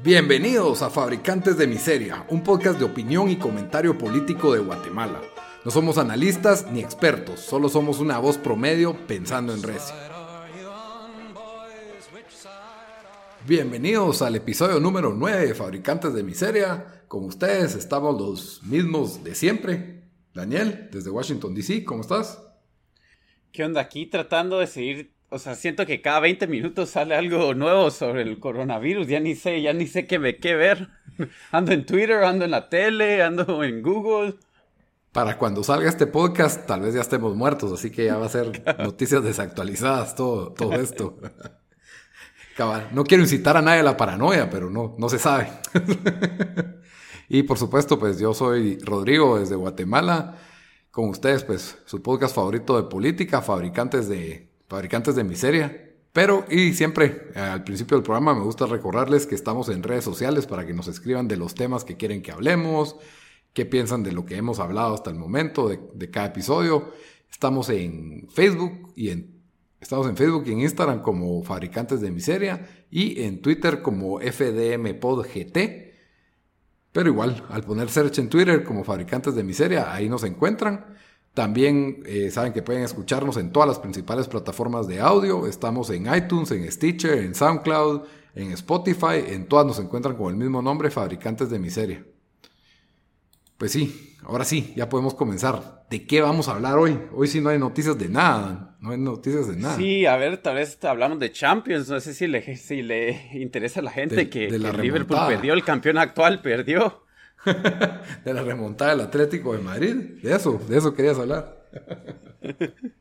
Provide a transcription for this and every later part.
Bienvenidos a Fabricantes de Miseria, un podcast de opinión y comentario político de Guatemala. No somos analistas ni expertos, solo somos una voz promedio pensando en recio. Bienvenidos al episodio número 9 de Fabricantes de Miseria. Con ustedes estamos los mismos de siempre. Daniel, desde Washington, D.C., ¿cómo estás? ¿Qué onda? Aquí tratando de seguir o sea, siento que cada 20 minutos sale algo nuevo sobre el coronavirus. Ya ni sé, ya ni sé qué me qué ver. Ando en Twitter, ando en la tele, ando en Google. Para cuando salga este podcast, tal vez ya estemos muertos, así que ya va a ser noticias desactualizadas todo, todo esto. Cabal. No quiero incitar a nadie a la paranoia, pero no, no se sabe. y por supuesto, pues yo soy Rodrigo desde Guatemala. Con ustedes, pues su podcast favorito de política, fabricantes de fabricantes de miseria. Pero, y siempre al principio del programa me gusta recordarles que estamos en redes sociales para que nos escriban de los temas que quieren que hablemos, qué piensan de lo que hemos hablado hasta el momento de, cada episodio. Estamos en Facebook y en estamos en Facebook y en Instagram como Fabricantes de Miseria y en Twitter como FDMPodGT. Pero igual, al poner search en Twitter como Fabricantes de Miseria, ahí nos encuentran. También eh, saben que pueden escucharnos en todas las principales plataformas de audio. Estamos en iTunes, en Stitcher, en SoundCloud, en Spotify. En todas nos encuentran con el mismo nombre, Fabricantes de Miseria. Pues sí, ahora sí, ya podemos comenzar. ¿De qué vamos a hablar hoy? Hoy sí no hay noticias de nada. No hay noticias de nada. Sí, a ver, tal vez hablamos de Champions. No sé si le, si le interesa a la gente que, que Liverpool perdió, el campeón actual perdió. de la remontada del Atlético de Madrid. De eso, de eso querías hablar.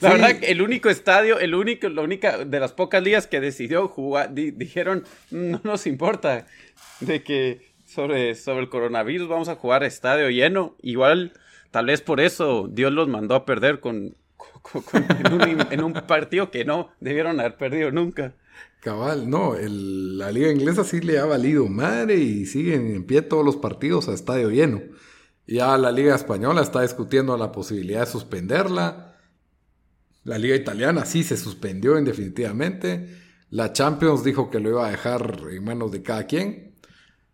La verdad, el único estadio, el único, la única de las pocas ligas que decidió jugar, dijeron, no nos importa de que sobre, sobre el coronavirus vamos a jugar estadio lleno. Igual, tal vez por eso Dios los mandó a perder con, en un partido que no debieron haber perdido nunca. Cabal, no, la liga inglesa sí le ha valido madre y siguen en pie todos los partidos a estadio lleno. Ya la liga española está discutiendo la posibilidad de suspenderla. La liga italiana sí se suspendió indefinitivamente. La Champions dijo que lo iba a dejar en manos de cada quien.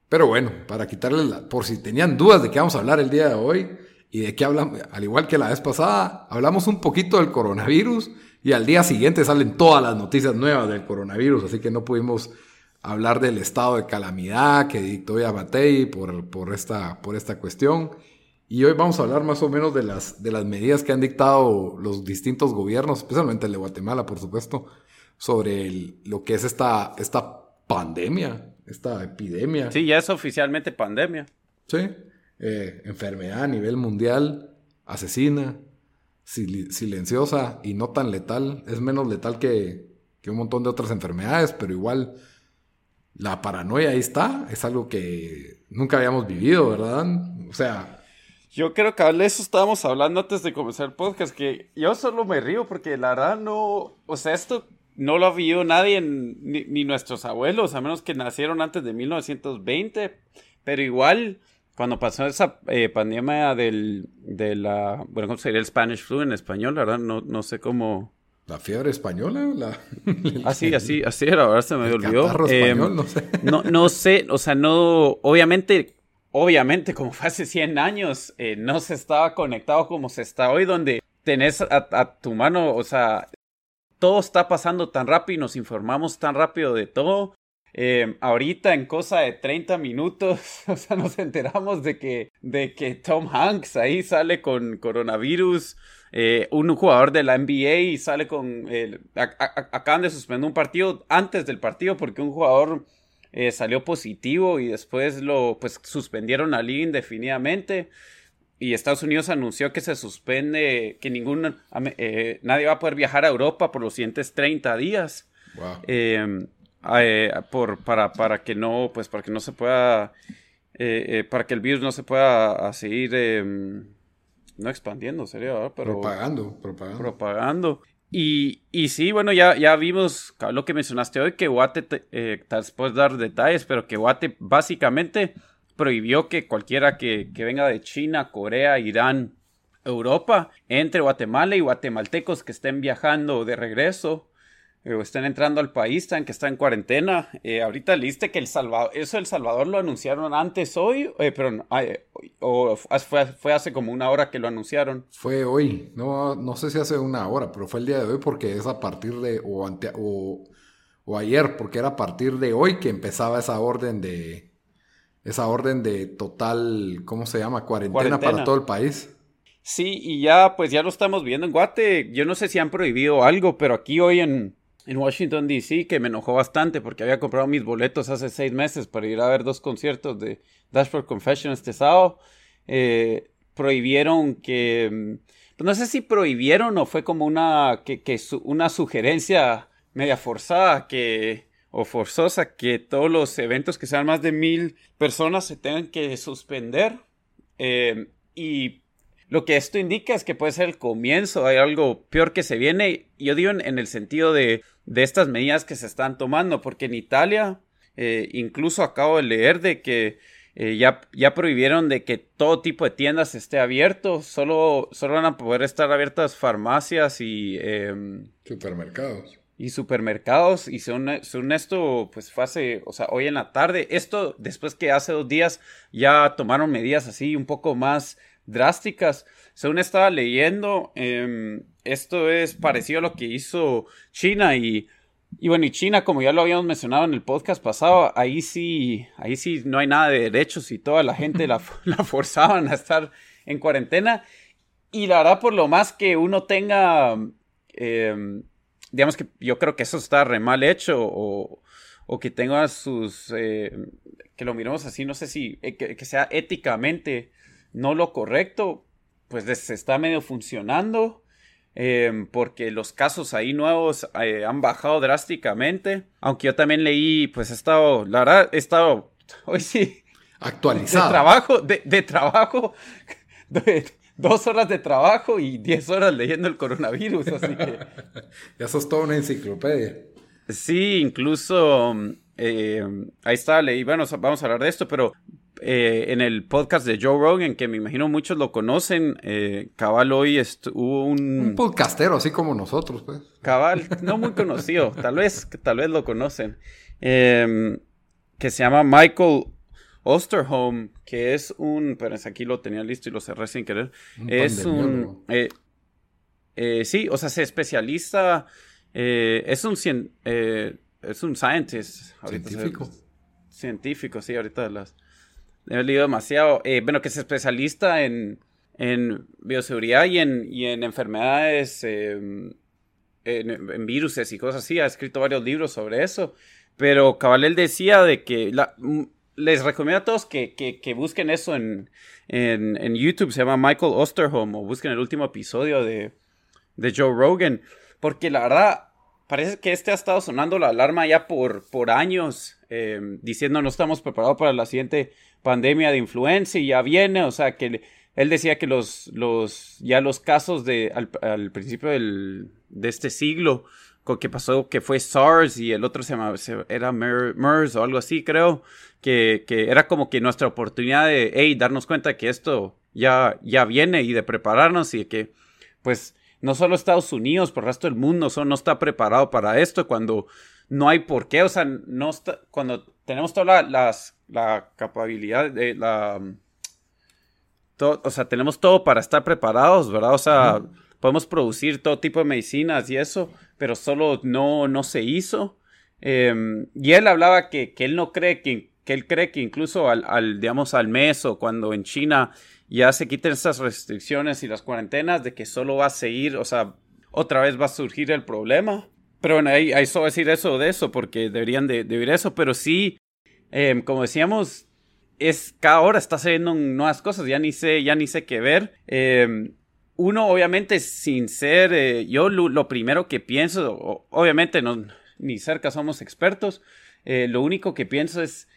Pero bueno, para quitarle la, por si tenían dudas de qué vamos a hablar el día de hoy y de qué hablamos, al igual que la vez pasada, hablamos un poquito del coronavirus y al día siguiente salen todas las noticias nuevas del coronavirus, así que no pudimos hablar del estado de calamidad que dictó Yamatei por, por, esta, por esta cuestión. Y hoy vamos a hablar más o menos de las, de las medidas que han dictado los distintos gobiernos, especialmente el de Guatemala, por supuesto, sobre lo que es esta, esta pandemia, esta epidemia. Sí, ya es oficialmente pandemia. Sí, eh, enfermedad a nivel mundial, asesina, silenciosa y no tan letal. Es menos letal que, un montón de otras enfermedades, pero igual la paranoia ahí está. Es algo que nunca habíamos vivido, ¿verdad? O sea... Yo creo que de eso estábamos hablando antes de comenzar el podcast, que yo solo me río porque la verdad no, o sea, esto no lo ha vivido nadie, ni, ni, nuestros abuelos, a menos que nacieron antes de 1920, pero igual cuando pasó esa eh, pandemia del, de la, bueno, ¿cómo sería el Spanish flu en español? La verdad, no, no sé cómo... ¿La fiebre española? La... ah, sí, así, así era, ahora se me olvidó. Eh, no sé. no, no sé, o sea, no, obviamente, obviamente, como fue hace 100 años, eh, no se estaba conectado como se está hoy, donde tenés a, a tu mano, o sea, todo está pasando tan rápido y nos informamos tan rápido de todo eh, ahorita en cosa de 30 minutos, o sea, nos enteramos de que, de que Tom Hanks ahí sale con coronavirus, eh, un jugador de la NBA sale con... acaban de suspender un partido antes del partido porque un jugador eh, salió positivo y después lo pues suspendieron a liga indefinidamente. Y Estados Unidos anunció que se suspende, que ningún, nadie va a poder viajar a Europa por los siguientes 30 días. Wow. Eh, por, para, para que no, pues para que no se pueda, eh, eh, para que el virus no se pueda seguir, em, no expandiendo, sería, pero propagando, propagando. propagando. Y, y sí, bueno, ya, ya vimos lo que mencionaste hoy, que Guate, tal puedes dar detalles, pero que Guate básicamente prohibió que cualquiera que, que venga de China, Corea, Irán, Europa, entre Guatemala y guatemaltecos que estén viajando de regreso eh, estén entrando al país, están que está en cuarentena. Eh, ahorita leíste que El Salvador, eso El Salvador lo anunciaron antes hoy, eh, pero o fue, fue, hace como una hora que lo anunciaron. Fue hoy, no, no sé si hace una hora, pero fue el día de hoy porque es a partir de, o, o, o ayer, porque era a partir de hoy que empezaba esa orden de, esa orden de total, ¿cómo se llama? Cuarentena, para todo el país. Sí, y ya, pues ya lo estamos viendo en Guate. Yo no sé si han prohibido algo, pero aquí hoy en, en Washington, D.C., que me enojó bastante porque había comprado mis boletos hace seis meses para ir a ver dos conciertos de Dashboard Confession este sábado. Eh, prohibieron que. Pues no sé si prohibieron o fue como una, que una sugerencia media forzada que, o forzosa que todos los eventos que sean más de mil personas se tengan que suspender. Eh, y lo que esto indica es que puede ser el comienzo, hay algo peor que se viene. Yo digo en, el sentido de, estas medidas que se están tomando, porque en Italia, eh, incluso acabo de leer de que eh, ya, ya prohibieron de que todo tipo de tiendas esté abierto, solo, solo van a poder estar abiertas farmacias y... Em, supermercados. Y supermercados, y según, según, esto, pues fue hace, o sea, hoy en la tarde, esto después que hace dos días ya tomaron medidas así un poco más drásticas. Según estaba leyendo, em, esto es parecido a lo que hizo China y, y bueno, y China, como ya lo habíamos mencionado en el podcast pasado, ahí sí, ahí sí no hay nada de derechos y toda la gente la, la forzaban a estar en cuarentena. Y la verdad, por lo más que uno tenga, em, digamos que yo creo que eso está re mal hecho o, que tenga sus, eh, que lo miremos así, no sé si, eh, que sea éticamente no lo correcto, pues se está medio funcionando. Em, porque los casos ahí nuevos eh, han bajado drásticamente. Aunque yo también leí, pues he estado, la verdad, he estado, hoy sí. Actualizado. De trabajo, de, trabajo, dos horas de trabajo y diez horas leyendo el coronavirus, así que. ya sos toda una enciclopedia. Sí, incluso eh, ahí está, leí, bueno, vamos a hablar de esto, pero eh, en el podcast de Joe Rogan, que me imagino muchos lo conocen, eh, Cabal hoy hubo un... Un podcastero, así como nosotros, pues. Cabal, no muy conocido, tal vez, tal vez lo conocen, em, que se llama Michael Osterholm, que es un... Pero aquí lo tenía listo y lo cerré sin querer. es un... Eh, sí, o sea, se especializa... es un... es un scientist. Científico. científico, sí, ahorita las he leído demasiado. Eh, bueno, que es especialista en, en bioseguridad y en, y en enfermedades, em, en, en, virus y cosas así. Ha escrito varios libros sobre eso. Pero Cabalel decía de que les recomiendo a todos que, que, que busquen eso en, en, en, YouTube. Se llama Michael Osterholm o busquen el último episodio de, de Joe Rogan. Porque la verdad, parece que este ha estado sonando la alarma ya por, por años, em, diciendo no estamos preparados para la siguiente pandemia de influenza y ya viene, o sea, que él decía que los, los, ya los casos de, al, principio del, de este siglo, que pasó que fue SARS y el otro se llamaba, era MERS o algo así, creo, que, que, era como que nuestra oportunidad de, hey, darnos cuenta que esto ya, ya viene y de prepararnos y que, pues, no solo Estados Unidos, pero el resto del mundo no está preparado para esto cuando no hay por qué, o sea, no está, cuando tenemos toda la, las, la capacidad de la... o sea, tenemos todo para estar preparados, ¿verdad? O sea, podemos producir todo tipo de medicinas y eso, pero solo no, no se hizo. Em, y él hablaba que, que, él no cree que, que él cree que incluso al, al, digamos, al mes o cuando en China ya se quiten esas restricciones y las cuarentenas, de que solo va a seguir, o sea, otra vez va a surgir el problema. Pero bueno, ahí, ahí solo decir eso de eso, porque deberían de, de eso, pero sí, em, como decíamos, es cada hora está saliendo nuevas cosas, ya ni sé, ya ni sé qué ver. Em, uno, obviamente, sin ser, eh, yo lo, primero que pienso, obviamente no, ni cerca somos expertos, eh, lo único que pienso es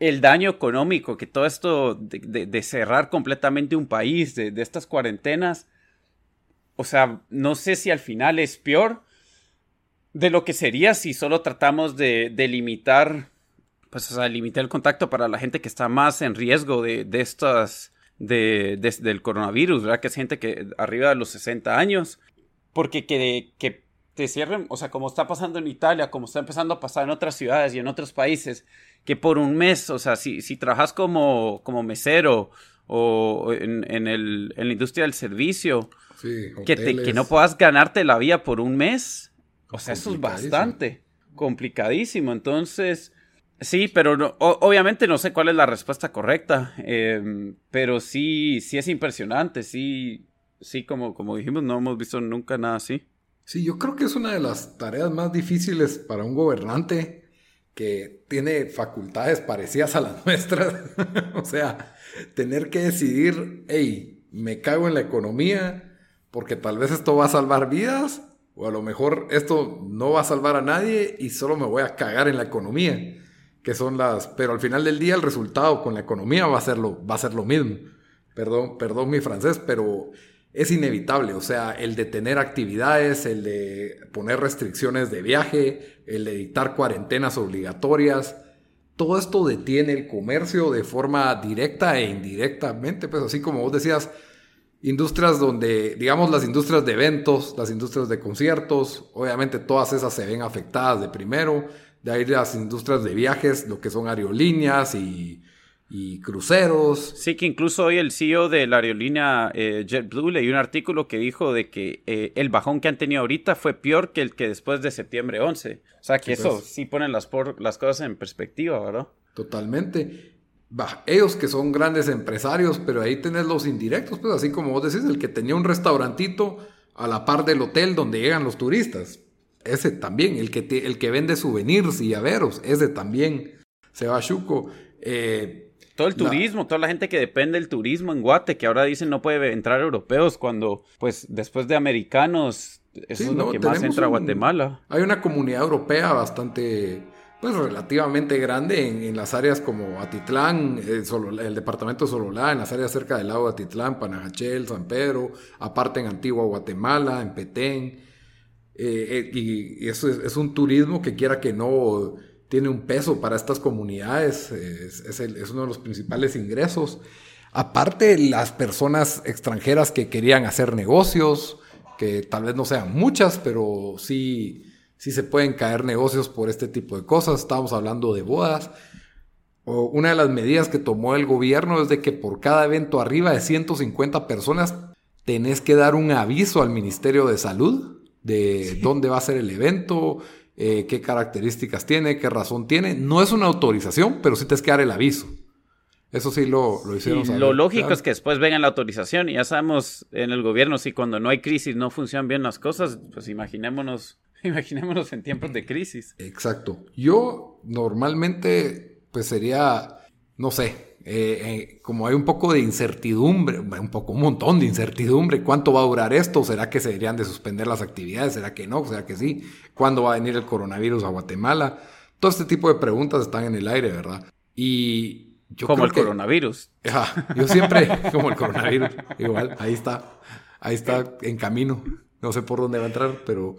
el daño económico que todo esto de, cerrar completamente un país, de, estas cuarentenas, o sea, no sé si al final es peor de lo que sería si solo tratamos de, limitar, pues, o sea, limitar el contacto para la gente que está más en riesgo de, de estas, de, del coronavirus, ¿verdad? Que es gente que arriba de los 60 años, porque que, que te cierren, o sea, como está pasando en Italia, como está empezando a pasar en otras ciudades y en otros países, que por un mes, o sea, si, si trabajas como, como mesero o en, en, el, en la industria del servicio, que, te, que no puedas ganarte la vida por un mes, o sea, eso es bastante complicadísimo. Entonces, sí, pero obviamente no sé cuál es la respuesta correcta, em, pero sí, sí es impresionante, sí, sí, como, como dijimos, no hemos visto nunca nada así. Sí, yo creo que es una de las tareas más difíciles para un gobernante que tiene facultades parecidas a las nuestras. o sea, tener que decidir, hey, me cago en la economía porque tal vez esto va a salvar vidas o a lo mejor esto no va a salvar a nadie y solo me voy a cagar en la economía. Que son las... Pero al final del día el resultado con la economía va a ser lo, va a ser lo mismo. Perdón, perdón mi francés, pero es inevitable. O sea, el de tener actividades, el de poner restricciones de viaje, el de dictar cuarentenas obligatorias, todo esto detiene el comercio de forma directa e indirectamente. Pues así como vos decías, industrias donde, digamos, las industrias de eventos, las industrias de conciertos, obviamente todas esas se ven afectadas de primero. De ahí las industrias de viajes, lo que son aerolíneas y y cruceros. Sí, que incluso hoy el CEO de la aerolínea eh, JetBlue leí un artículo que dijo de que eh, el bajón que han tenido ahorita fue peor que el que después de septiembre 11. O sea que eso pues. sí pone las, las cosas en perspectiva, ¿verdad? Totalmente. Bah, ellos que son grandes empresarios, pero ahí tenés los indirectos, pues así como vos decís, el que tenía un restaurantito a la par del hotel donde llegan los turistas. Ese también, el que, el que vende souvenirs y llaveros, ese también se va a Chuco. Eh, todo el turismo, toda la gente que depende del turismo en Guate, que ahora dicen no puede entrar europeos cuando, pues, después de americanos, eso es lo que más entra a Guatemala. Hay una comunidad europea bastante, pues, relativamente grande en, las áreas como Atitlán, el, eh, el, departamento de Sololá, en las áreas cerca del lago de Atitlán, Panajachel, San Pedro, aparte en Antigua Guatemala, en Petén. Eh, eh, y, eso es un turismo que quiera que no tiene un peso para estas comunidades, es, uno de los principales ingresos. Aparte, las personas extranjeras que querían hacer negocios, que tal vez no sean muchas, pero sí, sí se pueden caer negocios por este tipo de cosas. Estamos hablando de bodas. una de las medidas que tomó el gobierno es de que por cada evento arriba de 150 personas tenés que dar un aviso al Ministerio de Salud de dónde va a ser el evento, eh, qué características tiene, qué razón tiene. No es una autorización, pero sí te es que dar el aviso. Eso sí lo, lo hicieron. lo lógico es que después venga la autorización y ya sabemos en el gobierno si cuando no hay crisis no funcionan bien las cosas, pues imaginémonos, imaginémonos en tiempos de crisis. Exacto. Yo normalmente pues sería, no sé, eh, eh, como hay un poco de incertidumbre, un poco, un montón de incertidumbre, ¿cuánto va a durar esto? ¿Será que se deberían de suspender las actividades? ¿Será que no? ¿Será que sí? ¿Cuándo va a venir el coronavirus a Guatemala? Todo este tipo de preguntas están en el aire, ¿verdad? Y yo como el coronavirus. yo siempre, como el coronavirus, igual, ahí está, ahí está en camino. No sé por dónde va a entrar, pero,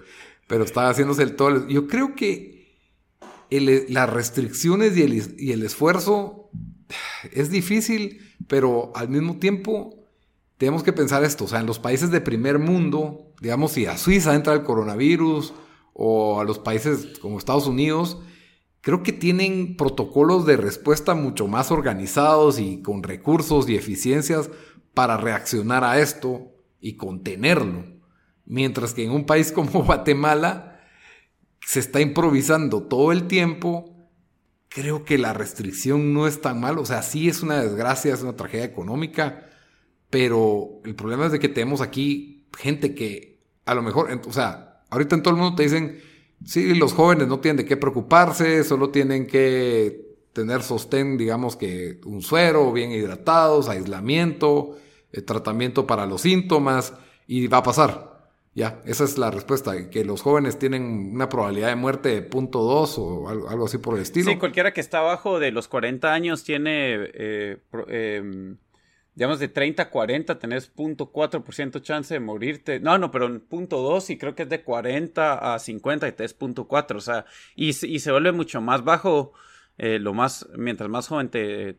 pero está haciéndose el todo. Yo creo que las restricciones y el, y el esfuerzo es difícil, pero al mismo tiempo tenemos que pensar esto, o sea, en los países de primer mundo, digamos, si a Suiza entra el coronavirus o a los países como Estados Unidos, creo que tienen protocolos de respuesta mucho más organizados y con recursos y eficiencias para reaccionar a esto y contenerlo. Mientras que en un país como Guatemala se está improvisando todo el tiempo creo que la restricción no es tan mal. O sea, sí es una desgracia, es una tragedia económica, pero el problema es de que tenemos aquí gente que a lo mejor, o sea, ahorita en todo el mundo te dicen, sí, los jóvenes no tienen de qué preocuparse, solo tienen que tener sostén, digamos que un suero, bien hidratados, aislamiento, eh, tratamiento para los síntomas, y va a pasar. Ya, esa es la respuesta, que los jóvenes tienen una probabilidad de muerte de 0.2 o algo, así por el estilo. Sí, cualquiera que está abajo de los 40 años tiene, eh, em, digamos, de 30 a 40 tenés 0.4% chance de morirte. No, no, pero 0.2 y creo que es de 40 a 50 y te es 0.4, o sea, y, y, se vuelve mucho más bajo. Eh, lo más, mientras más joven te,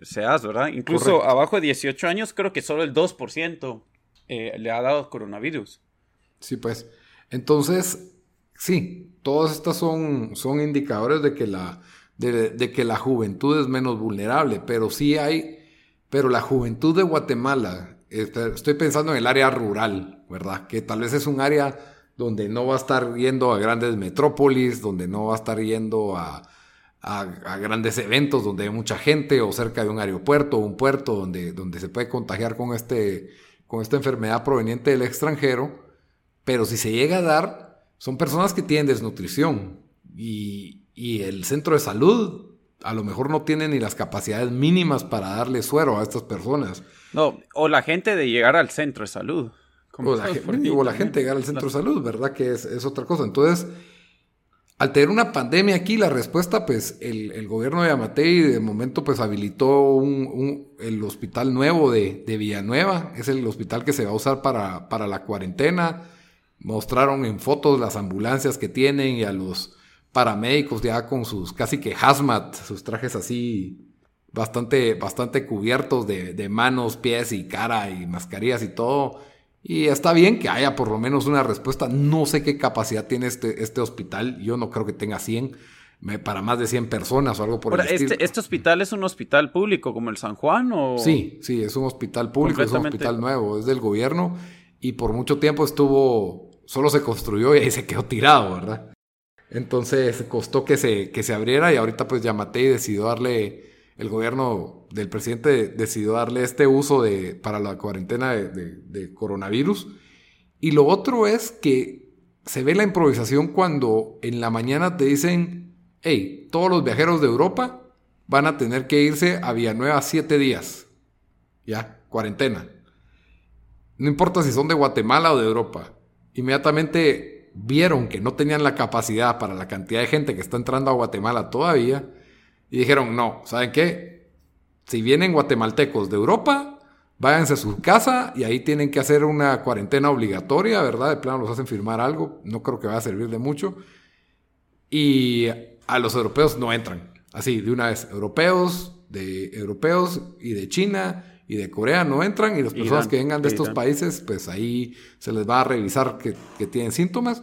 seas, ¿verdad? Incluso abajo de 18 años creo que solo el 2% eh, le ha dado coronavirus. Sí, pues. Entonces, sí, todas estas son, son indicadores de que, la, de, que la juventud es menos vulnerable, pero sí hay, pero la juventud de Guatemala, este, estoy pensando en el área rural, ¿verdad? Que tal vez es un área donde no va a estar yendo a grandes metrópolis, donde no va a estar yendo a, a, grandes eventos donde hay mucha gente o cerca de un aeropuerto o un puerto donde, donde se puede contagiar con, este, con esta enfermedad proveniente del extranjero. Pero si se llega a dar, son personas que tienen desnutrición y, y el centro de salud a lo mejor no tiene ni las capacidades mínimas para darle suero a estas personas. No, o la gente de llegar al centro de salud. O la, la, gente de llegar al centro de salud, ¿verdad? Que es, es otra cosa. Entonces, al tener una pandemia aquí, la respuesta, pues el, gobierno de Amatei de momento pues habilitó un, el hospital nuevo de, Villanueva, es el hospital que se va a usar para, para la cuarentena. Mostraron en fotos las ambulancias que tienen y a los paramédicos ya con sus casi que hazmat, sus trajes así bastante, bastante cubiertos de, de manos, pies y cara y mascarillas y todo y está bien que haya por lo menos una respuesta. No sé qué capacidad tiene este, este hospital. Yo no creo que tenga 100 para más de 100 personas o algo por el este, ¿Este hospital es un hospital público como el San Juan o...? Sí, sí, es un hospital público, es un hospital nuevo, es del gobierno y por mucho tiempo estuvo, solo se construyó y ahí se quedó tirado, ¿verdad? Entonces costó que se, que se abriera y ahorita pues Yamatei decidió darle el gobierno del presidente decidió darle este uso de, para la cuarentena de, coronavirus. Y lo otro es que se ve la improvisación cuando en la mañana te dicen, hey, todos los viajeros de Europa van a tener que irse a Villanueva siete días. Ya, cuarentena. No importa si son de Guatemala o de Europa. Inmediatamente vieron que no tenían la capacidad para la cantidad de gente que está entrando a Guatemala todavía y dijeron, no, ¿saben qué? Si vienen guatemaltecos de Europa, váyanse a su casa y ahí tienen que hacer una cuarentena obligatoria, ¿verdad? De plano los hacen firmar algo, no creo que vaya a servir de mucho. Y a los europeos no entran. Así, de una vez, europeos, de europeos y de China y de Corea no entran y las personas que vengan de estos países, pues ahí se les va a revisar que, que tienen síntomas.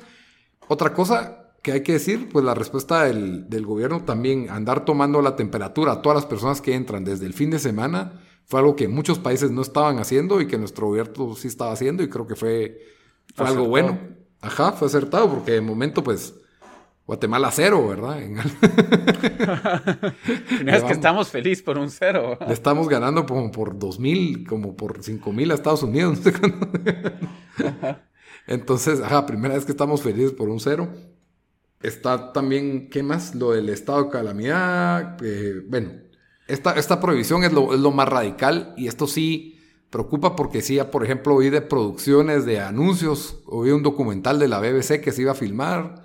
Otra cosa, que hay que decir, pues la respuesta del, gobierno también, andar tomando la temperatura a todas las personas que entran desde el fin de semana, fue algo que muchos países no estaban haciendo y que nuestro gobierno sí estaba haciendo y creo que fue, algo bueno. Ajá, fue acertado porque de momento pues Guatemala cero, ¿verdad? es que estamos felices por un cero. Le estamos ganando como por dos mil, como por cinco mil a Estados Unidos. Entonces, ajá, primera vez que estamos felices por un cero. Está también, ¿qué más? Lo del estado de calamidad. bueno, esta, esta prohibición es lo, es lo, más radical y esto sí preocupa porque sí, por ejemplo, oí de producciones de anuncios, oí un documental de la BBC que se iba a filmar,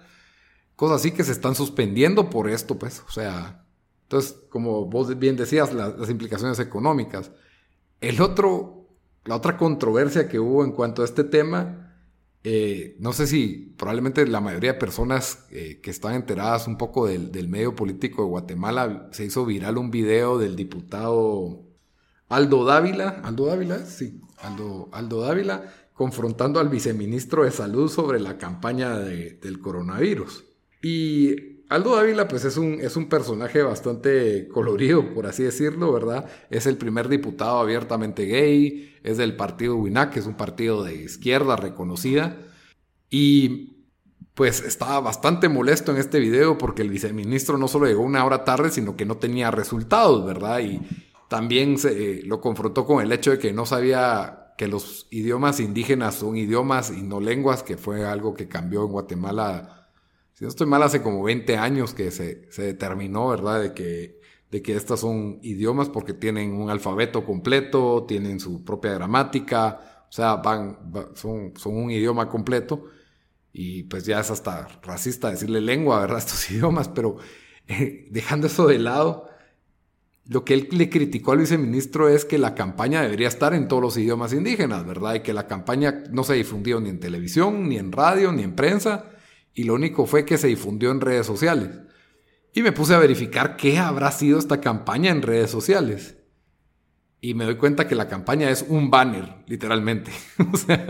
cosas así que se están suspendiendo por esto, pues, o sea, entonces, como vos bien decías, las implicaciones económicas. El otro, la otra controversia que hubo en cuanto a este tema eh, no sé si probablemente la mayoría de personas eh, que están enteradas un poco del, medio político de Guatemala se hizo viral un video del diputado Aldo Dávila, Aldo Dávila, sí, Aldo, Aldo Dávila, confrontando al viceministro de Salud sobre la campaña del coronavirus. Y Aldo Dávila, pues es un, es un personaje bastante colorido, por así decirlo, ¿verdad? Es el primer diputado abiertamente gay, es del partido WINAC, que es un partido de izquierda reconocida. Y pues estaba bastante molesto en este video porque el viceministro no solo llegó una hora tarde, sino que no tenía resultados, ¿verdad? Y también se, lo confrontó con el hecho de que no sabía que los idiomas indígenas son idiomas y no lenguas, que fue algo que cambió en Guatemala. Si no estoy mal, hace como 20 años que se, se determinó, ¿verdad? De que de que estas son idiomas porque tienen un alfabeto completo, tienen su propia gramática, o sea, van, son, son un idioma completo y pues ya es hasta racista decirle lengua, ¿verdad? Estos idiomas, pero eh, dejando eso de lado, lo que él le criticó al viceministro es que la campaña debería estar en todos los idiomas indígenas, ¿verdad? Y que la campaña no se difundió ni en televisión, ni en radio, ni en prensa, y lo único fue que se difundió en redes sociales. Y me puse a verificar qué habrá sido esta campaña en redes sociales. y me doy cuenta que la campaña es un banner, literalmente. o sea,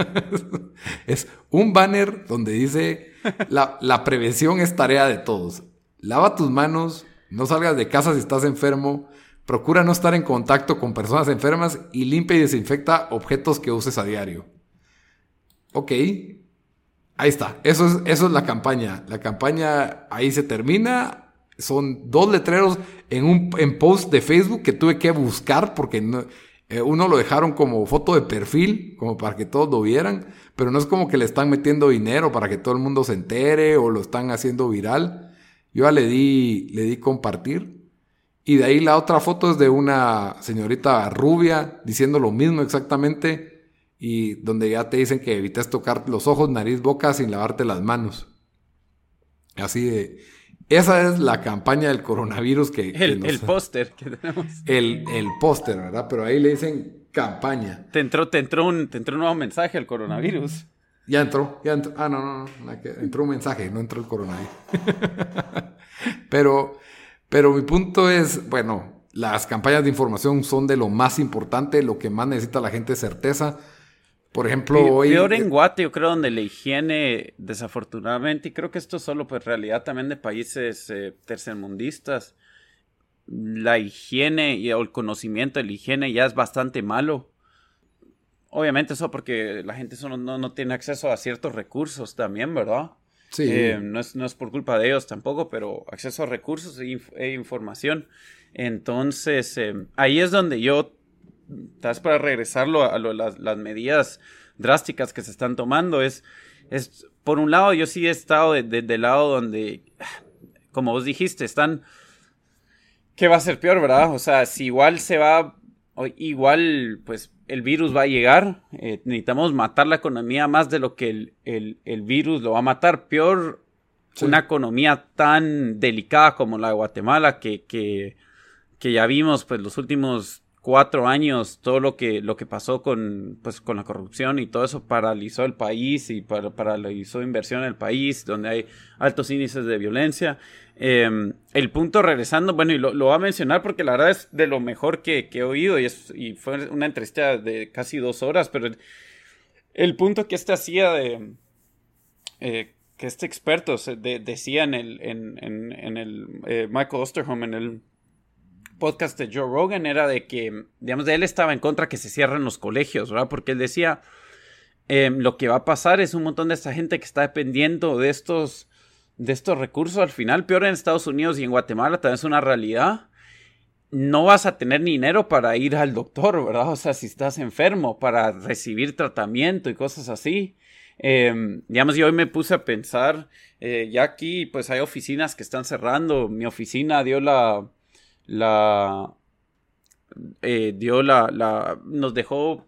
es un banner donde dice, la, la, prevención es tarea de todos. Lava tus manos, no salgas de casa si estás enfermo, procura no estar en contacto con personas enfermas y limpia y desinfecta objetos que uses a diario. Ok, ahí está, eso es, eso es la campaña. La campaña ahí se termina, son dos letreros en un en post de Facebook que tuve que buscar porque eh, uno lo dejaron como foto de perfil, como para que todos lo vieran, pero no es como que le están metiendo dinero para que todo el mundo se entere o lo están haciendo viral. Yo le di, le di compartir. Y de ahí la otra foto es de una señorita rubia diciendo lo mismo exactamente y donde ya te dicen que evites tocar los ojos, nariz, boca sin lavarte las manos. Así de esa es la campaña del coronavirus que... El, póster que tenemos. El, el póster, ¿verdad? Pero ahí le dicen campaña. Te entró, te entró, un, te entró un nuevo mensaje el coronavirus. Ya entró, ya entró. Ah, no, no, no. Entró un mensaje, no entró el coronavirus. pero, pero mi punto es, bueno, las campañas de información son de lo más importante, lo que más necesita la gente es certeza. Por ejemplo, hoy... Peor en Guate, yo creo, donde la higiene, desafortunadamente, y creo que esto es solo pues realidad también de países eh, tercermundistas, la higiene y el conocimiento de la higiene ya es bastante malo. Obviamente eso porque la gente no, no, tiene acceso a ciertos recursos también, ¿verdad? Sí. Eh, no, es, no, es, por culpa de ellos tampoco, pero acceso a recursos e, e información. Entonces, eh, ahí es donde yo tal vez para regresarlo a, las, medidas drásticas que se están tomando, es, es, por un lado, yo sí he estado del de, lado donde, como vos dijiste, están, ¿qué va a ser peor, verdad? O sea, si igual se va, igual, pues el virus va a llegar, eh, necesitamos matar la economía más de lo que el, virus lo va a matar, peor una economía tan delicada como la de Guatemala, que, que, que ya vimos, pues, los últimos cuatro años todo lo que, lo que pasó con, pues, con la corrupción y todo eso paralizó el país y paralizó inversión en el país, donde hay altos índices de violencia. Em, el punto regresando, bueno, y lo, lo voy a mencionar porque la verdad es de lo mejor que, he oído y, es, y fue una entrevista de casi dos horas, pero el, punto que este hacía de... Eh, que este experto decía en el, en, el eh, Michael Osterholm en el podcast de Joe Rogan era de que, digamos, de él estaba en contra que se cierren los colegios, ¿verdad? Porque él decía, em, lo que va a pasar es un montón de esta gente que está dependiendo de estos, de estos recursos al final, peor en Estados Unidos y en Guatemala también es una realidad. No vas a tener dinero para ir al doctor, ¿verdad? O sea, si estás enfermo, para recibir tratamiento y cosas así. Eh, digamos, yo hoy me puse a pensar, eh, ya aquí pues hay oficinas que están cerrando. Mi oficina dio la, la eh, dio la, la, nos dejó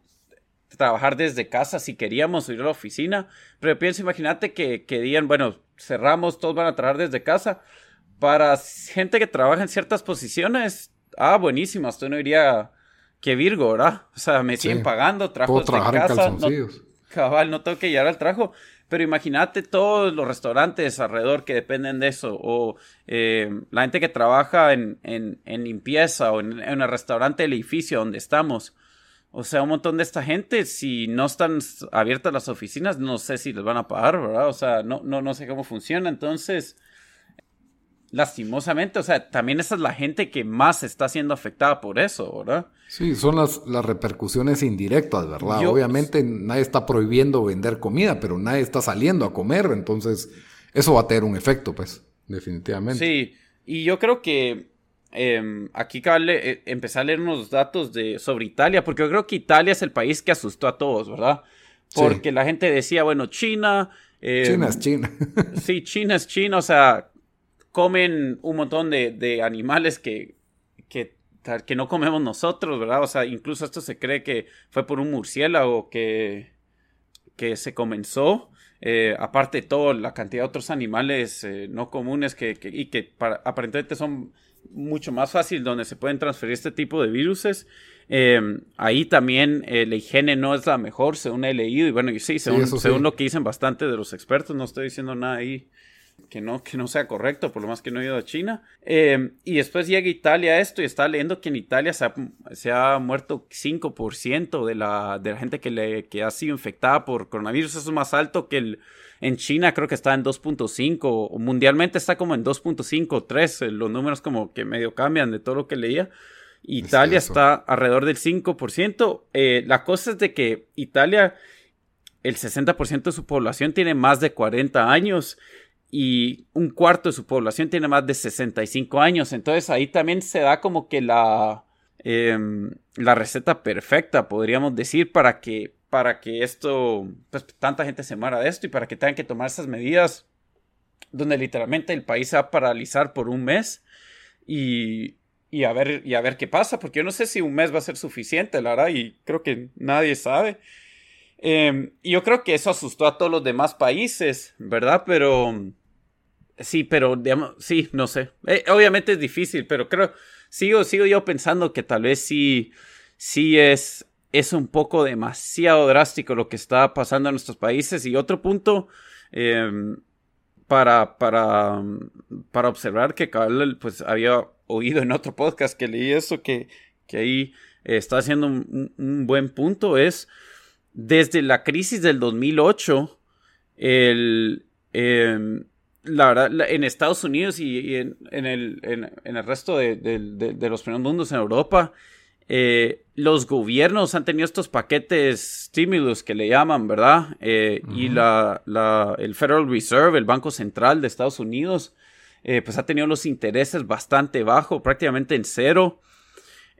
trabajar desde casa si queríamos ir a la oficina, pero pienso, imagínate que, que digan, bueno, cerramos, todos van a trabajar desde casa. Para gente que trabaja en ciertas posiciones, ah, buenísimo, esto no iría que Virgo, ¿verdad? O sea, me siguen pagando, trabajo desde casa. No, cabal, no tengo que llegar al trabajo. Pero imagínate todos los restaurantes alrededor que dependen de eso, o eh, la gente que trabaja en, limpieza o en, en, el restaurante del edificio donde estamos. O sea, un montón de esta gente, si no están abiertas las oficinas, no sé si les van a pagar, ¿verdad? O sea, no, no, no sé cómo funciona. Entonces, lastimosamente, o sea, también esa es la gente que más está siendo afectada por eso, ¿verdad? Sí, son las, las repercusiones indirectas, ¿verdad? Obviamente nadie está prohibiendo vender comida, pero nadie está saliendo a comer, entonces eso va a tener un efecto, pues, definitivamente. Sí, y yo creo que em, aquí cabe eh, empezar a leer unos datos de, sobre Italia, porque yo creo que Italia es el país que asustó a todos, ¿verdad? Porque la gente decía, bueno, China... Em, China es China. sí, China es China, o sea, comen un montón de, animales que, que, que, no comemos nosotros, ¿verdad? O sea, incluso esto se cree que fue por un murciélago que, que se comenzó. Eh, aparte de todo, la cantidad de otros animales eh, no comunes que, y que aparentemente son mucho más fácil donde se pueden transferir este tipo de viruses. Em, ahí también eh, la higiene no es la mejor, según he leído. Y bueno, y sí, según, según lo que dicen bastante de los expertos, no estoy diciendo nada ahí que no, que no sea correcto, por lo más que no he ido a China. Eh, y después llega Italia esto y está leyendo que en Italia se ha, se ha muerto 5% de la, de la gente que, le, que ha sido infectada por coronavirus. Eso es más alto que el, en China creo que está en 2.5, o mundialmente está como en 2.5, 3, eh, los números como que medio cambian de todo lo que leía. Italia está alrededor del 5%. Eh, la cosa es de que Italia, el 60% de su población tiene más de 40 años y un cuarto de su población tiene más de 65 años. Entonces ahí también se da como que la, em, la receta perfecta, podríamos decir, para que, para que esto, pues tanta gente se muera de esto y para que tengan que tomar esas medidas donde literalmente el país se va a paralizar por un mes y, y, a ver, y a ver qué pasa, porque yo no sé si un mes va a ser suficiente, la verdad, y creo que nadie sabe. Em, y yo creo que eso asustó a todos los demás países, ¿verdad? Pero Sí, pero digamos, sí, no sé. Eh, obviamente es difícil, pero creo, sigo, sigo yo pensando que tal vez sí, sí es, es un poco demasiado drástico lo que está pasando en nuestros países. Y otro punto, em, para, para, para observar que Carl, pues había oído en otro podcast que leí eso, que, que ahí está haciendo un, un, buen punto, es desde la crisis del 2008, el, eh, la verdad, en Estados Unidos y, en, el, en, el, resto de, los primeros mundos en Europa, eh, los gobiernos han tenido estos paquetes stimulus que le llaman, ¿verdad? Eh, y la, la, el Federal Reserve, el Banco Central de Estados Unidos, eh, pues ha tenido los intereses bastante bajos, prácticamente en cero.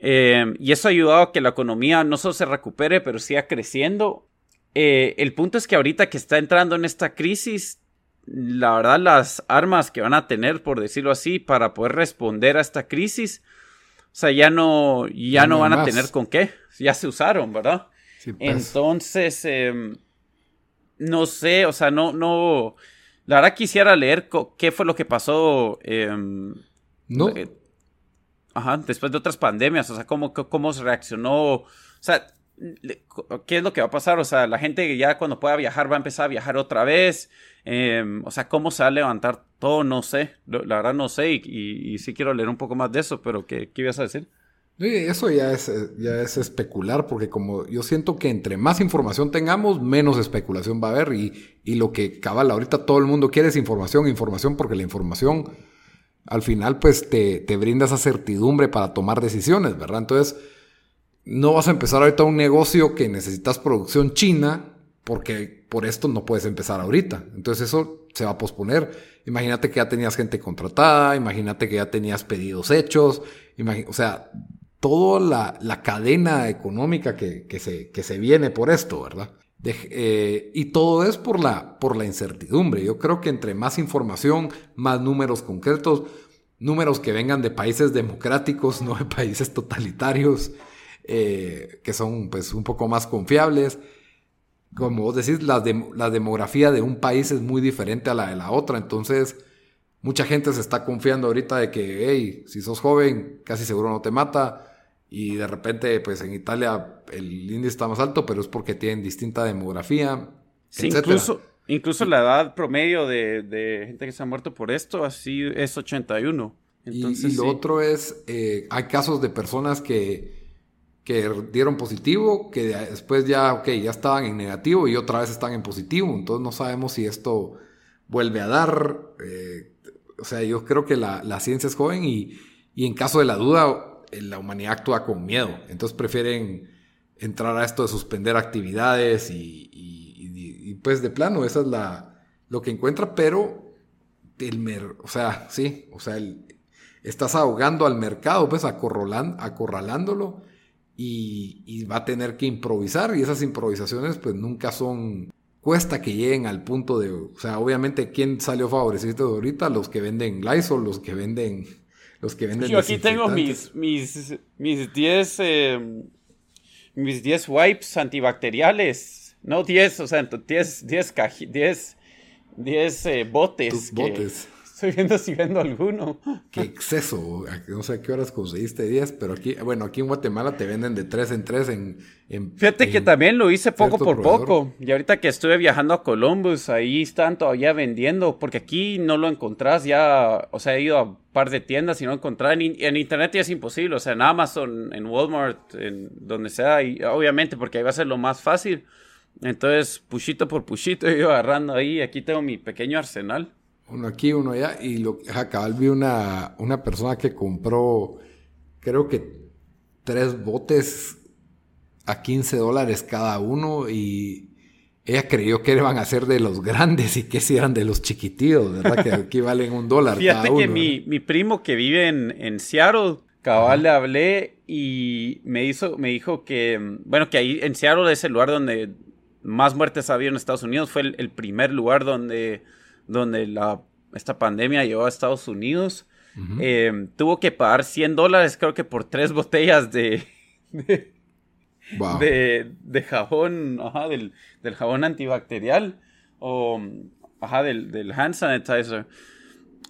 y eso ha ayudado a que la economía no solo se recupere, pero siga creciendo. el punto es que ahorita que está entrando en esta crisis, la verdad, las armas que van a tener, por decirlo así, para poder responder a esta crisis, o sea, ya no, ya no, van a tener con qué. Ya se usaron, ¿verdad? Pues. Entonces, em, no sé, o sea, no, no. La verdad quisiera leer qué fue lo que pasó. Em, no. Eh, ajá, después de otras pandemias, o sea, cómo, cómo se reaccionó. O sea, ¿qué es lo que va a pasar? O sea, la gente ya cuando pueda viajar va a empezar a viajar otra vez. Em, o sea, cómo se va a levantar todo, no sé. La verdad no sé y, sí quiero leer un poco más de eso, pero ¿qué, qué ibas a decir? Eso ya es, ya es especular, porque como yo siento que entre más información tengamos, menos especulación va a haber. Y, y lo que cabal ahorita todo el mundo quiere es información, información, porque la información al final pues te, te brinda esa certidumbre para tomar decisiones, ¿verdad? Entonces, no vas a empezar ahorita un negocio que necesitas producción china porque por esto no puedes empezar ahorita. Entonces eso se va a posponer. Imagínate que ya tenías gente contratada, imagínate que ya tenías pedidos hechos, o sea, toda la, cadena económica que, se, que se viene por esto, ¿verdad? Eh, y todo es por la, por la incertidumbre. Yo creo que entre más información, más números concretos, números que vengan de países democráticos, no de países totalitarios, eh, que son pues un poco más confiables, como vos decís, la, la demografía de un país es muy diferente a la de la otra. Entonces, mucha gente se está confiando ahorita de que, hey, si sos joven, casi seguro no te mata. Y de repente, pues en Italia el índice está más alto, pero es porque tienen distinta demografía. Sí, incluso, incluso la edad promedio de, gente que se ha muerto por esto así es 81. Entonces, y, lo otro es, eh, hay casos de personas que que dieron positivo, que después ya, ok, ya estaban en negativo y otra vez están en positivo. Entonces no sabemos si esto vuelve a dar. Eh, o sea, yo creo que la, ciencia es joven y, en caso de la duda, eh, la humanidad actúa con miedo. Entonces prefieren entrar a esto de suspender actividades y, pues de plano, esa es la, lo que encuentra, pero el o sea, sí, o sea, estás ahogando al mercado, pues acorralándolo y, va a tener que improvisar y esas improvisaciones pues nunca son cuesta que lleguen al punto de, o sea, obviamente quién salió favorecido de ahorita, los que venden Lysol, los que venden los que venden Yo aquí tengo mis mis mis 10 eh, mis 10 wipes antibacteriales, no 10, o sea, 10 10 10 10 botes, botes. Estoy viendo si vendo alguno. Qué exceso. No sé a qué horas conseguiste 10, pero aquí, bueno, aquí en Guatemala te venden de 3 en 3 en, Fíjate que también lo hice poco por poco. Y ahorita que estuve viajando a Columbus, ahí están todavía vendiendo, porque aquí no lo encontrás ya, o sea, he ido a un par de tiendas y no encontrás. En, en internet ya es imposible, o sea, en Amazon, en Walmart, en donde sea, y obviamente porque ahí va a ser lo más fácil. Entonces, puchito por puchito, ido agarrando ahí. Aquí tengo mi pequeño arsenal uno aquí, uno allá, y lo, acabal vi una, una persona que compró, creo que tres botes a 15 dólares cada uno y ella creyó que iban a ser de los grandes y que si eran de los chiquititos, ¿verdad? Que aquí valen un dólar Fíjate cada uno. que mi, mi, primo que vive en, en Seattle, cabal le hablé y me hizo, me dijo que, bueno, que ahí en Seattle es el lugar donde más muertes ha habido en Estados Unidos, fue el primer lugar donde donde la, esta pandemia llegó a Estados Unidos. Em, tuvo que pagar 100 dólares, creo que por tres botellas de, de, de, jabón, ajá, del, del, jabón antibacterial o ajá, del, del hand sanitizer.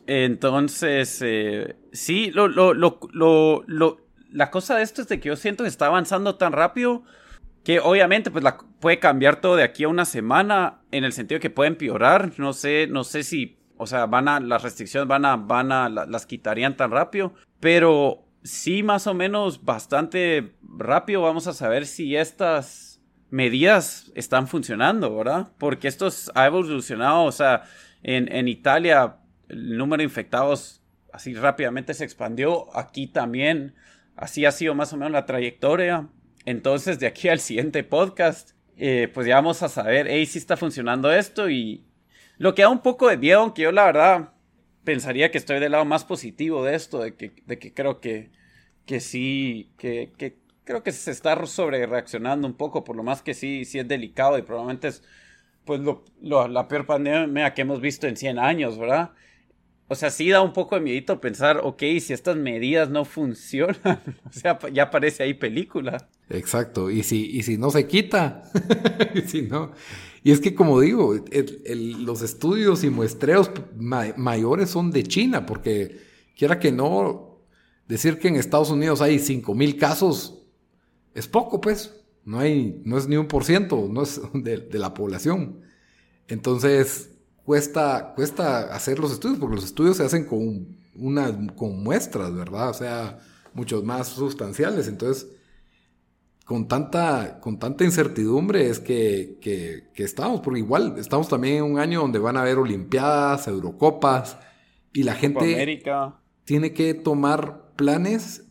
Entonces, eh, sí, lo, lo, lo, lo, la cosa de esto es de que yo siento que está avanzando tan rápido que obviamente pues la, puede cambiar todo de aquí a una semana en el sentido que puede empeorar. No sé, no sé si, o sea, van a, las restricciones van a, van a, las quitarían tan rápido, pero sí más o menos bastante rápido vamos a saber si estas medidas están funcionando, ¿verdad? Porque esto ha evolucionado, o sea, en, en Italia el número de infectados así rápidamente se expandió, aquí también, así ha sido más o menos la trayectoria entonces, de aquí al siguiente podcast, eh, pues ya vamos a saber, si está funcionando esto y lo que da un poco de miedo, aunque yo la verdad pensaría que estoy del lado más positivo de esto, de que, de que creo que, que sí, que, que creo que se está sobre reaccionando un poco, por lo más que sí, sí es delicado y probablemente es pues lo, la peor pandemia que hemos visto en 100 años, ¿verdad? O sea, sí da un poco de miedito pensar, ok, si estas medidas no funcionan, o sea, ya aparece ahí película. Exacto, y si, y si no se quita, si no. Y es que como digo, los estudios y muestreos mayores son de China, porque quiera que no, decir que en Estados Unidos hay 5 mil casos es poco, pues. No hay, no es ni un por ciento, no es de, de la población. Entonces, cuesta, cuesta hacer los estudios, porque los estudios se hacen con, una, con muestras, ¿verdad? O sea, muchos más sustanciales. Entonces, con tanta, con tanta incertidumbre es que, que, estamos, porque igual estamos también en un año donde van a haber Olimpiadas, Eurocopas, y la gente tiene que tomar planes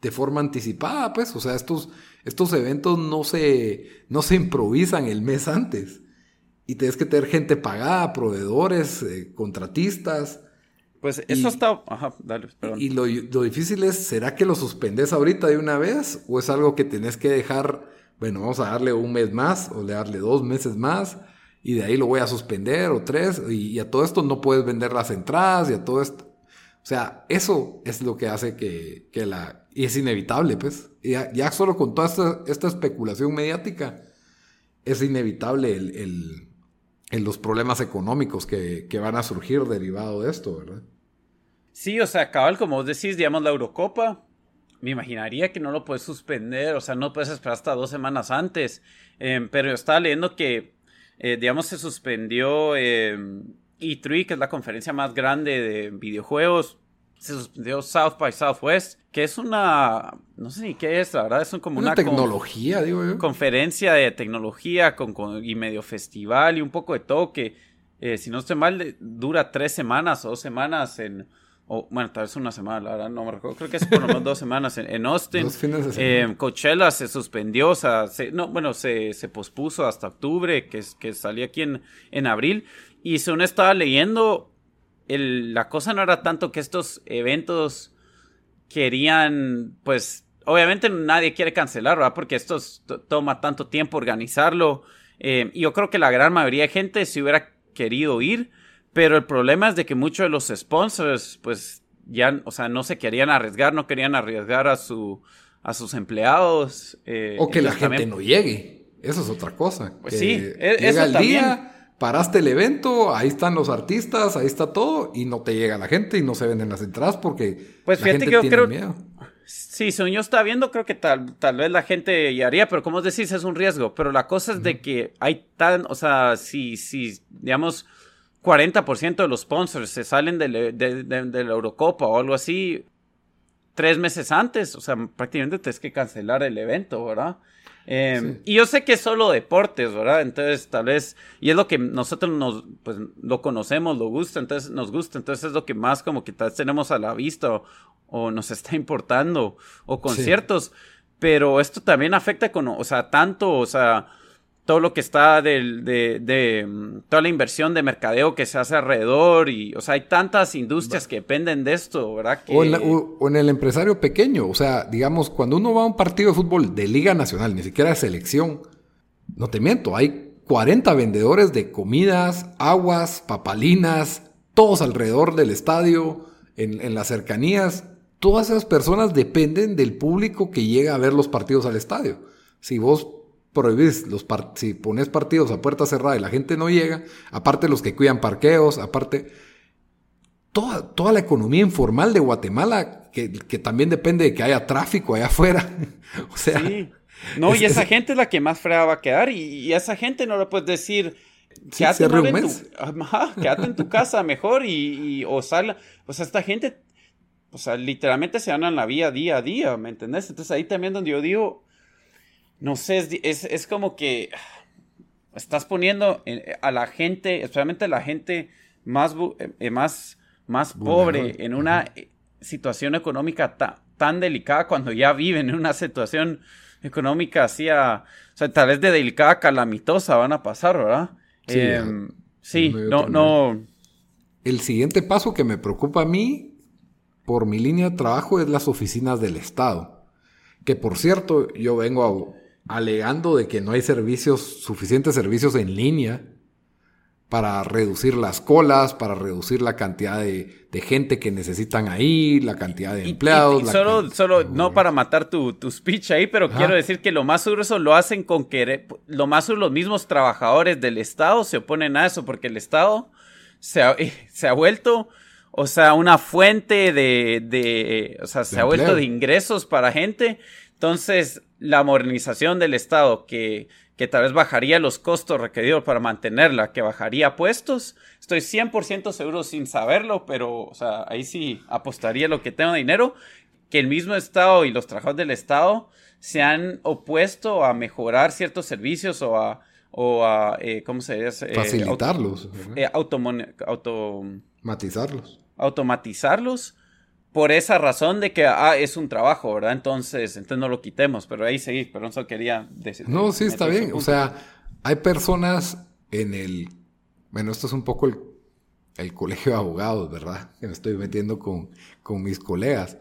de forma anticipada, pues, o sea, estos, estos eventos no se, no se improvisan el mes antes y tienes que tener gente pagada, proveedores, eh, contratistas. Pues eso está... Ajá, dale, perdón. Y lo, difícil es, ¿será que lo suspendes ahorita de una vez? ¿O es algo que tenés que dejar, bueno, vamos a darle un mes más o le darle dos meses más y de ahí lo voy a suspender o tres y, a todo esto no puedes vender las entradas y a todo esto. O sea, eso es lo que hace que, que la... Y es inevitable, pues. Ya, ya solo con toda esta, esta, especulación mediática, es inevitable el en los problemas económicos que, van a surgir derivado de esto, ¿verdad? Sí, o sea, cabal, como vos decís, digamos, la Eurocopa, me imaginaría que no lo puedes suspender, o sea, no puedes esperar hasta dos semanas antes, em, pero estaba leyendo que, eh, digamos, se suspendió E3, em, que es la conferencia más grande de videojuegos, se suspendió South by Southwest, que es una, no sé ni qué es, la verdad, es como una, tecnología, digo yo. Conferencia de tecnología con, y medio festival y un poco de todo que, eh, si no estoy mal, dura tres semanas o dos semanas en, o bueno, tal vez una semana, la verdad, no me recuerdo, creo que es por lo menos dos semanas en, Austin. Dos fines de semana. Eh, Coachella se suspendió, o sea, no, bueno, se, se pospuso hasta octubre, que, que salía aquí en, en abril, y según estaba leyendo, la cosa no era tanto que estos eventos querían, pues, obviamente nadie quiere cancelar, ¿verdad? Porque esto toma tanto tiempo organizarlo. Eh, y yo creo que la gran mayoría de gente se hubiera querido ir, pero el problema es de que muchos de los sponsors, pues, ya, o sea, no se querían arriesgar, no querían arriesgar a su a sus empleados. Eh, o que la gente no llegue. Eso es otra cosa. Pues sí, e-, eso también paraste el evento, ahí están los artistas, ahí está todo, y no te llega la gente y no se venden las entradas porque pues fíjate que yo creo, miedo. Sí, según yo estaba viendo, creo que tal, tal vez la gente ya haría, pero como decís, es un riesgo. Pero la cosa es de que hay tan, o sea, si, si digamos, 40% de los sponsors se salen de, de, la Eurocopa o algo así tres meses antes, o sea, prácticamente tienes que cancelar el evento, ¿verdad? Em, y yo sé que es solo deportes, ¿verdad? Entonces, tal vez, y es lo que nosotros nos, pues, lo conocemos, lo gusta, entonces nos gusta, entonces es lo que más como que tal vez tenemos a la vista o, nos está importando, o conciertos, pero esto también afecta con, o sea, tanto, o sea, todo lo que está de, de, mm, toda la inversión de mercadeo que se hace alrededor y, o sea, hay tantas industrias que dependen de esto, ¿verdad? O, en el empresario pequeño, o sea, digamos, cuando uno va a un partido de fútbol de liga nacional, ni siquiera de selección, no te miento, hay 40 vendedores de comidas, aguas, papalinas, todos alrededor del estadio, en, en las cercanías. Todas esas personas dependen del público que llega a ver los partidos al estadio. Si vos prohibís los si pones partidos a puerta cerrada y la gente no llega, aparte los que cuidan parqueos, aparte toda, toda la economía informal de Guatemala, que, también depende de que haya tráfico allá afuera. o sea. Sí. No, y esa gente es la que más frea va a quedar, y, a esa gente no le puedes decir. Quédate, en tu, quédate en tu casa mejor y, o sal. O sea, esta gente, o sea, literalmente se en la vía día a día, ¿me entendés? Entonces ahí también donde yo digo, no sé, es, como que estás poniendo a la gente, especialmente a la gente más, eh, más, más pobre, en una eh, situación económica tan delicada cuando ya viven en una situación económica así a, o sea, tal vez de delicada calamitosa van a pasar, ¿verdad? Sí, sí no, no. El siguiente paso que me preocupa a mí por mi línea de trabajo es las oficinas del Estado. Que por cierto, yo vengo a alegando de que no hay servicios, suficientes servicios en línea para reducir las colas, para reducir la cantidad de, gente que necesitan ahí, la cantidad de empleados. solo, solo no para matar tu, speech ahí, pero quiero decir que lo más seguro eso lo hacen con que lo más los mismos trabajadores del Estado se oponen a eso, porque el Estado se ha, se ha vuelto, o sea, una fuente de, de o sea, se ha vuelto de ingresos para gente. Entonces, la modernización del Estado, que, que tal vez bajaría los costos requeridos para mantenerla, que bajaría puestos. Estoy 100% seguro sin saberlo, pero o sea, ahí sí apostaría lo que tengo dinero, que el mismo Estado y los trabajadores del Estado se han opuesto a mejorar ciertos servicios o a, o a eh, ¿cómo se dice? Eh, Facilitarlos. Eh, automatizarlos. Automatizarlos por esa razón de que ah, es un trabajo, ¿verdad? Entonces, entonces no lo quitemos, pero ahí seguí, pero eso quería decir. No, sí, está bien. O sea, hay personas en el. Bueno, esto es un poco el, el colegio de abogados, ¿verdad? Que me estoy metiendo con, con mis colegas,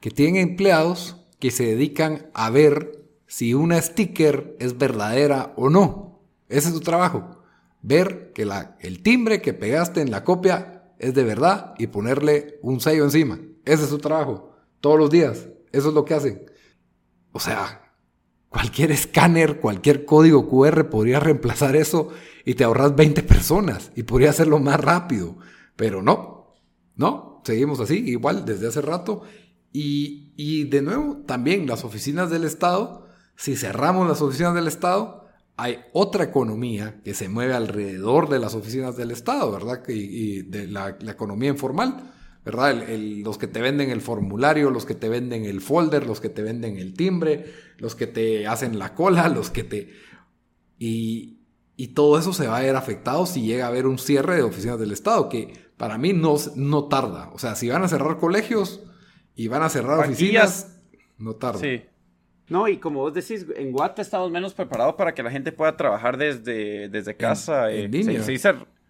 que tienen empleados que se dedican a ver si una sticker es verdadera o no. Ese es su trabajo. Ver que la, el timbre que pegaste en la copia es de verdad y ponerle un sello encima. Ese es su trabajo. Todos los días. Eso es lo que hacen. O sea, cualquier escáner, cualquier código QR podría reemplazar eso y te ahorras 20 personas y podría hacerlo más rápido. Pero no, no, seguimos así, igual desde hace rato. Y, y de nuevo, también las oficinas del Estado, si cerramos las oficinas del Estado, hay otra economía que se mueve alrededor de las oficinas del Estado, ¿verdad? Y, de la, la, economía informal. ¿Verdad? los que te venden el formulario, los que te venden el folder, los que te venden el timbre, los que te hacen la cola, los que te... Y, y todo eso se va a ver afectado si llega a haber un cierre de oficinas del Estado, que para mí no, no tarda. O sea, si van a cerrar colegios y van a cerrar oficinas, no tarda. Sí. No, y como vos decís, en Guate estamos menos preparados para que la gente pueda trabajar desde, desde casa. En, eh, línea.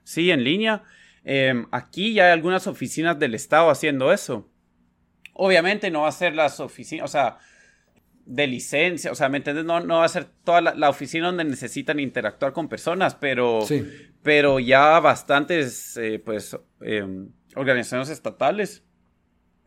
sí, en línea. Em, aquí ya hay algunas oficinas del Estado haciendo eso. Obviamente no va a ser las oficinas, o sea, de licencia, o sea, ¿me entiendes? No, no va a ser toda la, oficina donde necesitan interactuar con personas, pero, pero ya bastantes, eh, pues, em, organizaciones estatales,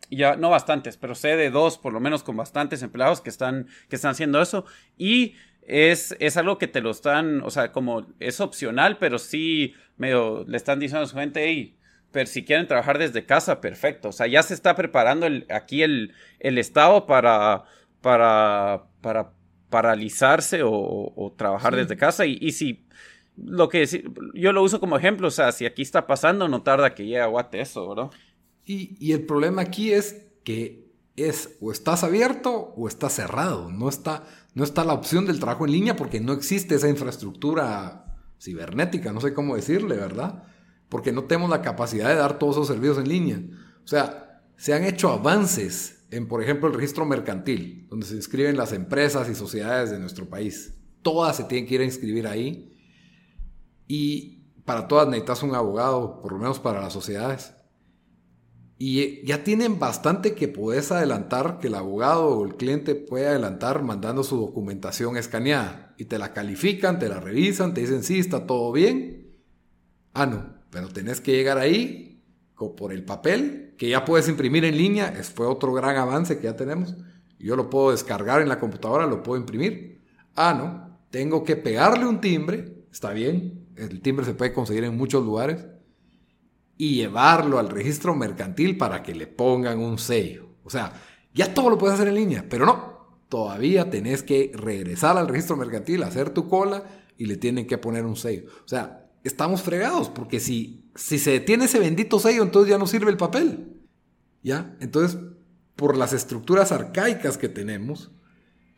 ya, no bastantes, pero sé de dos, por lo menos con bastantes empleados que están, que están haciendo eso, y es, es algo que te lo están, o sea, como es opcional, pero sí medio le están diciendo a su gente, hey, pero si quieren trabajar desde casa, perfecto. O sea, ya se está preparando el, aquí el, el Estado para, para, para paralizarse o, trabajar desde casa. Y, y, si lo que yo lo uso como ejemplo, o sea, si aquí está pasando, no tarda que llegue a Guate eso, ¿verdad? Y, y el problema aquí es que es o estás abierto o estás cerrado. No está, no está la opción del trabajo en línea porque no existe esa infraestructura cibernética, no sé cómo decirle, ¿verdad? Porque no tenemos la capacidad de dar todos esos servicios en línea. O sea, se han hecho avances en, por ejemplo, el registro mercantil, donde se inscriben las empresas y sociedades de nuestro país. Todas se tienen que ir a inscribir ahí. Y para todas necesitas un abogado, por lo menos para las sociedades. Y ya tienen bastante que puedes adelantar, que el abogado o el cliente puede adelantar mandando su documentación escaneada. Y te la califican, te la revisan, te dicen, sí, está todo bien. Ah, no, pero tenés que llegar ahí por el papel, que ya puedes imprimir en línea. Es, fue otro gran avance que ya tenemos. Yo lo puedo descargar en la computadora, lo puedo imprimir. Ah, no, tengo que pegarle un timbre. Está bien, el timbre se puede conseguir en muchos lugares y llevarlo al registro mercantil para que le pongan un sello. O sea, ya todo lo puedes hacer en línea, pero no, todavía tenés que regresar al registro mercantil, hacer tu cola y le tienen que poner un sello. O sea, estamos fregados porque si, si se detiene ese bendito sello, entonces ya no sirve el papel. ¿Ya? Entonces, por las estructuras arcaicas que tenemos,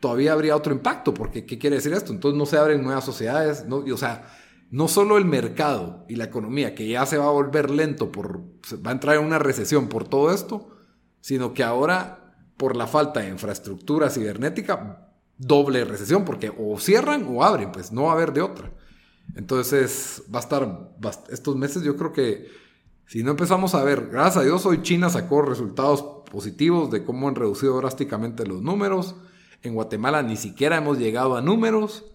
todavía habría otro impacto, porque ¿qué quiere decir esto? Entonces no se abren nuevas sociedades, no, o sea, no solo el mercado y la economía, que ya se va a volver lento, por, va a entrar en una recesión por todo esto, sino que ahora, por la falta de infraestructura cibernética, doble recesión, porque o cierran o abren, pues no va a haber de otra. Entonces, va a estar, estos meses yo creo que si no empezamos a ver, gracias a Dios hoy China sacó resultados positivos de cómo han reducido drásticamente los números. En Guatemala ni siquiera hemos llegado a números.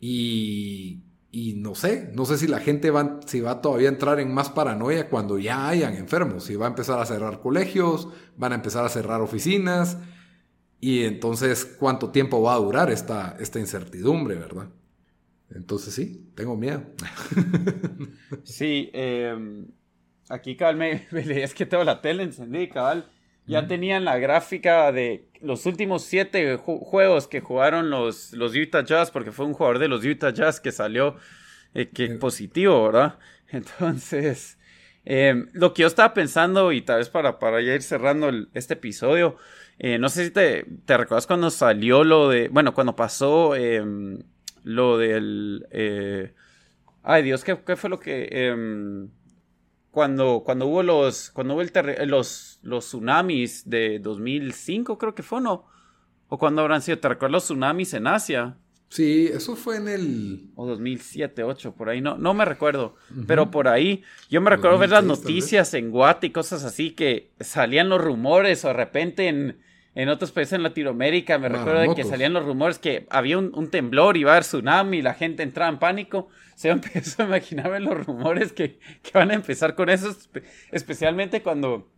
Y y no sé, no sé si la gente va, si va todavía a entrar en más paranoia cuando ya hayan enfermos, si va a empezar a cerrar colegios, van a empezar a cerrar oficinas, y entonces cuánto tiempo va a durar esta, esta incertidumbre, ¿verdad? Entonces sí, tengo miedo. Sí, em, aquí cabal me, es que tengo la tele encendida, cabal. Ya tenían la gráfica de los últimos siete juegos que jugaron los, los Utah Jazz, porque fue un jugador de los Utah Jazz que salió eh, que positivo, ¿verdad? Entonces, em, lo que yo estaba pensando, y tal vez para, para ya ir cerrando este episodio, eh, no sé si te, te recuerdas cuando salió lo de, bueno, cuando pasó em, lo del... Eh, ay Dios, ¿qué, ¿qué, fue lo que... Cuando, cuando hubo los, cuando hubo el los, los tsunamis de 2005, creo que fue, ¿no? O cuando habrán sido, ¿te recuerdas los tsunamis en Asia? Sí, eso fue en el... O 2007, 2008, por ahí, no, no me recuerdo, pero por ahí, yo me recuerdo ver las noticias en Guate y cosas así que salían los rumores o de repente en, en otros países en Latinoamérica, me recuerdo de que salían los rumores que había un, temblor, iba a haber tsunami, y la gente entraba en pánico. Se empezó a imaginarme los rumores que, van a empezar con eso, especialmente cuando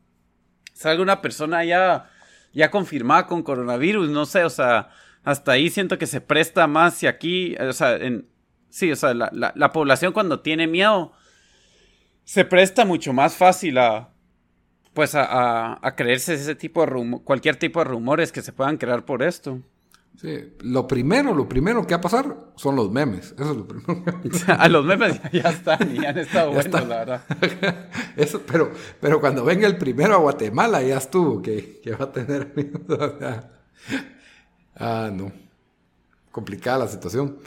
salga una persona ya, ya confirmada con coronavirus, no sé, o sea, hasta ahí siento que se presta más y aquí, o sea, en, sí, o sea, la, la población cuando tiene miedo se presta mucho más fácil a, pues a, a, creerse ese tipo de rumor, cualquier tipo de rumores que se puedan crear por esto. Sí, lo primero, lo primero que va a pasar son los memes. Eso es lo primero. a los memes ya están y han estado buenos, la verdad. Eso, pero, pero cuando venga el primero a Guatemala ya estuvo, que, que va a tener. ah, no. Complicada la situación.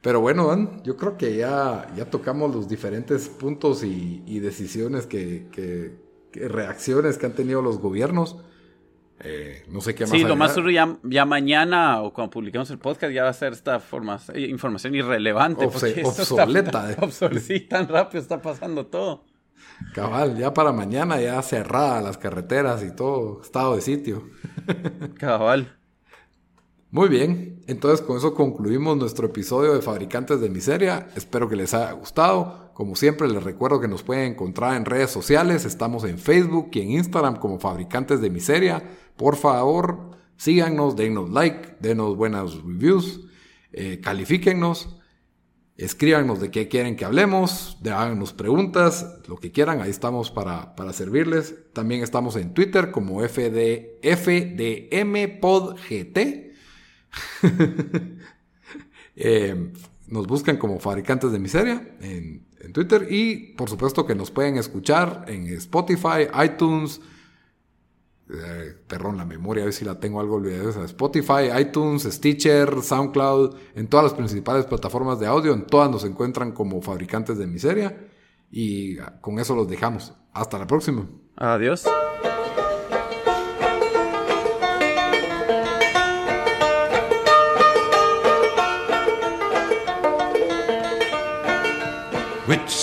Pero bueno, Dan, yo creo que ya, ya tocamos los diferentes puntos y, y decisiones que, que, reacciones que han tenido los gobiernos. Eh, no sé qué más. Sí, lo más seguro ya, mañana o cuando publiquemos el podcast ya va a ser esta forma, información irrelevante. obsoleta. Está, sí, tan rápido está pasando todo. Cabal, ya para mañana ya cerradas las carreteras y todo estado de sitio. Cabal. Muy bien, entonces con eso concluimos nuestro episodio de Fabricantes de Miseria. Espero que les haya gustado. Como siempre les recuerdo que nos pueden encontrar en redes sociales. Estamos en Facebook y en Instagram como Fabricantes de Miseria. Por favor, síganos, denos like, denos buenas reviews. Eh, califíquennos, escríbanos de qué quieren que hablemos, háganos preguntas, lo que quieran, ahí estamos para, servirles. También estamos en Twitter como FD, FDMPodGT. eh, nos buscan como fabricantes de miseria en, Twitter y por supuesto que nos pueden escuchar en Spotify, iTunes, eh, perdón, la memoria, a ver si la tengo algo olvidada. Spotify, iTunes, Stitcher, SoundCloud, en todas las principales plataformas de audio, en todas nos encuentran como fabricantes de miseria. Y con eso los dejamos. Hasta la próxima. Adiós.